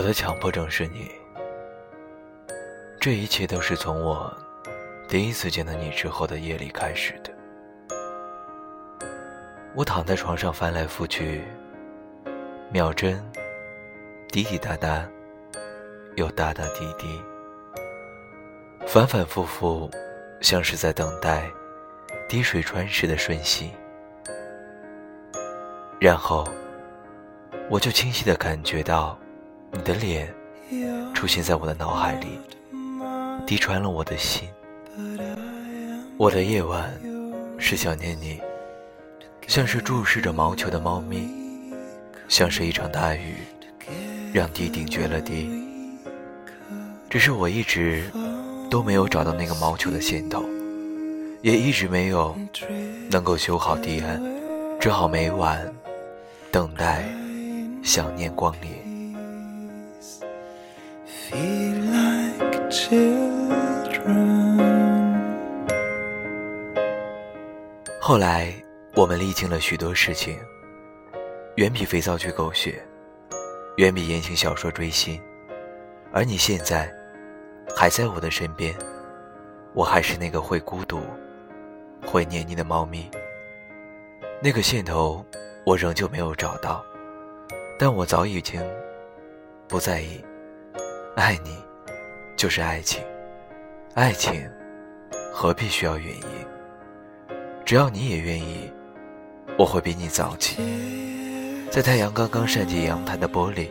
我的强迫症是你，这一切都是从我第一次见到你之后的夜里开始的。我躺在床上翻来覆去，秒针滴滴答答，又答答滴滴，反反复复，像是在等待滴水穿石的瞬息。然后，我就清晰的感觉到你的脸出现在我的脑海里，滴穿了我的心。我的夜晚是想念你，像是注视着毛球的猫咪，像是一场大雨，让地顶决了堤。只是我一直都没有找到那个毛球的线头，也一直没有能够修好堤岸，只好每晚等待想念光临。后来，我们历经了许多事情，远比肥皂剧狗血，远比言情小说追星，而你现在还在我的身边，我还是那个会孤独、会黏你的猫咪。那个线头，我仍旧没有找到，但我早已经不在意。爱你，就是爱情，爱情何必需要原因？只要你也愿意，我会比你早起，在太阳刚刚闪进阳台的玻璃，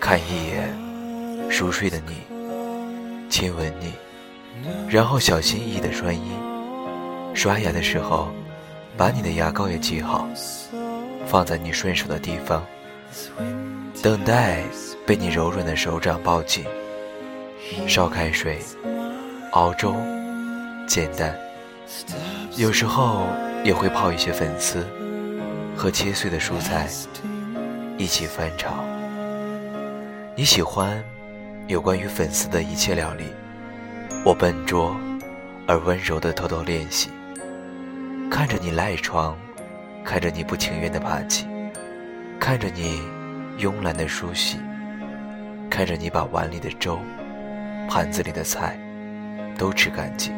看一眼熟睡的你，亲吻你，然后小心翼翼的穿衣，刷牙的时候，把你的牙膏也挤好，放在你顺手的地方，等待被你柔软的手掌抱紧，烧开水，熬粥，煎蛋。有时候也会泡一些粉丝和切碎的蔬菜一起翻炒。你喜欢有关于粉丝的一切料理，我笨拙而温柔地偷偷练习，看着你赖床，看着你不情愿的爬起，看着你慵懒的梳洗，看着你把碗里的粥、盘子里的菜都吃干净。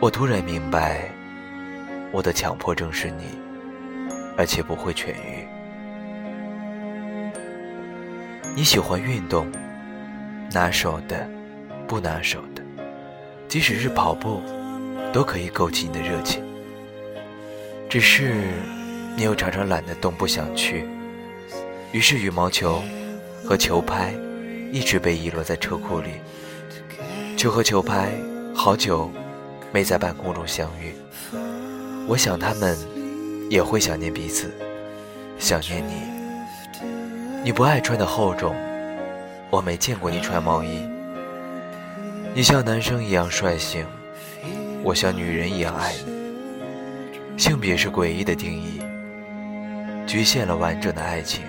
我突然明白，我的强迫症是你，而且不会痊愈。你喜欢运动，拿手的，不拿手的，即使是跑步，都可以勾起你的热情。只是你又常常懒得动，不想去，于是羽毛球和球拍一直被遗落在车库里。球和球拍好久。没在半空中相遇，我想他们也会想念彼此，想念你。你不爱穿的厚重，我没见过你穿毛衣。你像男生一样率性，我像女人一样爱你。性别是诡异的定义，局限了完整的爱情。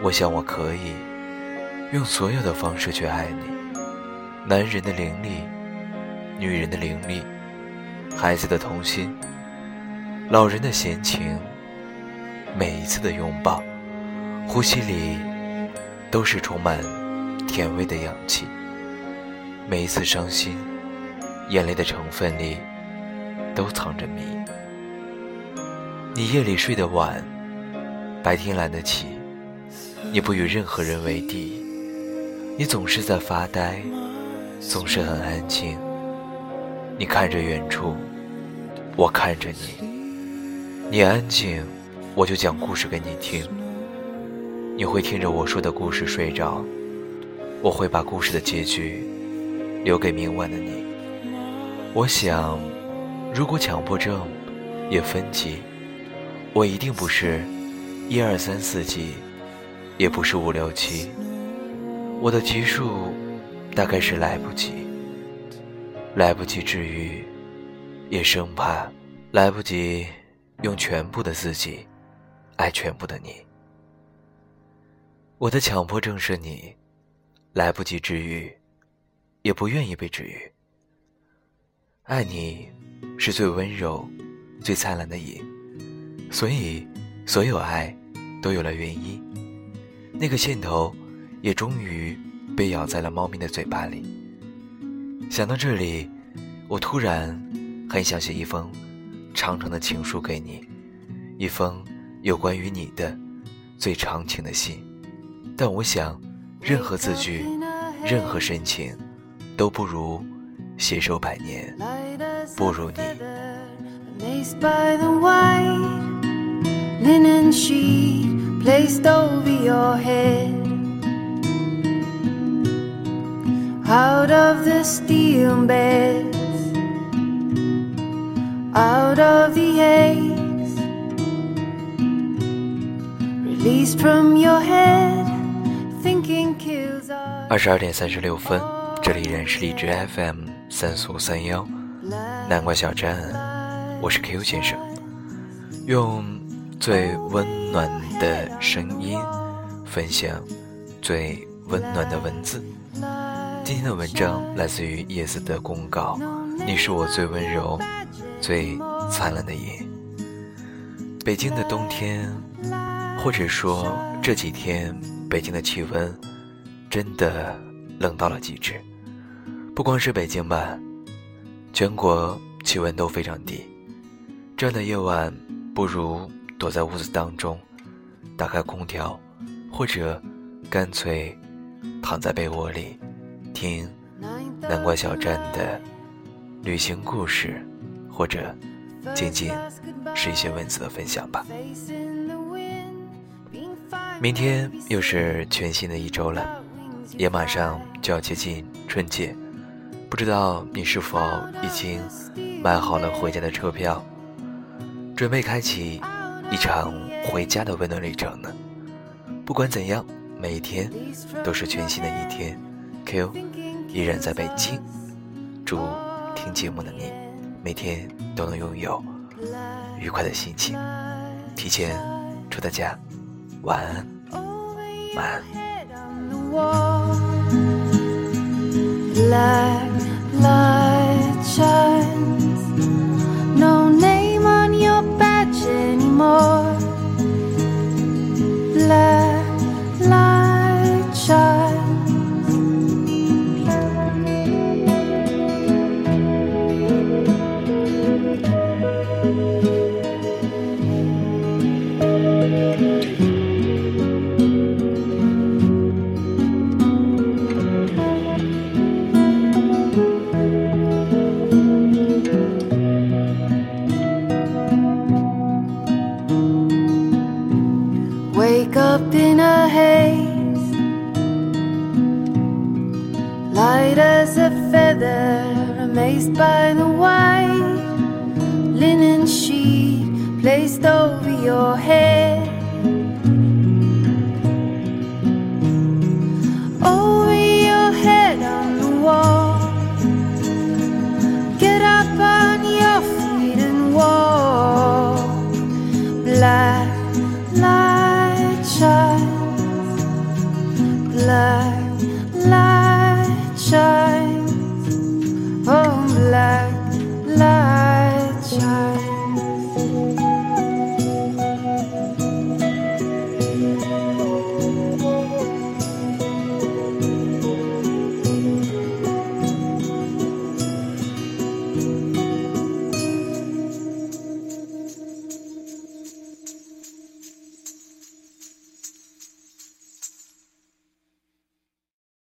我想我可以用所有的方式去爱你，男人的凌厉。女人的凌厉，孩子的童心，老人的闲情，每一次的拥抱，呼吸里都是充满甜味的氧气。每一次伤心，眼泪的成分里都藏着谜。你夜里睡得晚，白天懒得起，你不与任何人为敌，你总是在发呆，总是很安静。你看着远处，我看着你。你安静，我就讲故事给你听。你会听着我说的故事睡着，我会把故事的结局留给明晚的你。我想，如果强迫症也分级，我一定不是一二三四级，也不是五六七，我的级数大概是来不及，来不及治愈，也生怕来不及用全部的自己爱全部的你。我的强迫症是你，来不及治愈。也不愿意被治愈。爱你，是最温柔、最灿烂的影，所以所有爱都有了原因。那个线头，也终于被咬在了猫咪的嘴巴里。想到这里，我突然很想写一封长长的情书给你，一封有关于你的最长情的信。但我想，任何字句，任何深情。都不如携手百年，不如你。Out of the steel beds, out of the aches, released from your head, thinking kills us. 二十二点三十六分。这里仍是荔枝 FM 三四五三幺，南瓜小站，我是 Q 先生，用最温暖的声音分享最温暖的文字。今天的文章来自于叶子的公告：你是我最温柔、最灿烂的夜。北京的冬天，或者说这几天北京的气温，真的冷到了极致。不光是北京吧，全国气温都非常低。这样的夜晚，不如躲在屋子当中，打开空调，或者干脆躺在被窝里，听南瓜小站的旅行故事，或者仅仅是一些文字的分享吧。明天又是全新的一周了，也马上就要接近春节。不知道你是否已经买好了回家的车票，准备开启一场回家的温暖旅程呢？不管怎样，每一天都是全新的一天。Q 依然在北京，祝听节目的你每天都能拥有愉快的心情。提前祝大家晚安，晚安。more. Amazed by the white linen sheet placed over your head.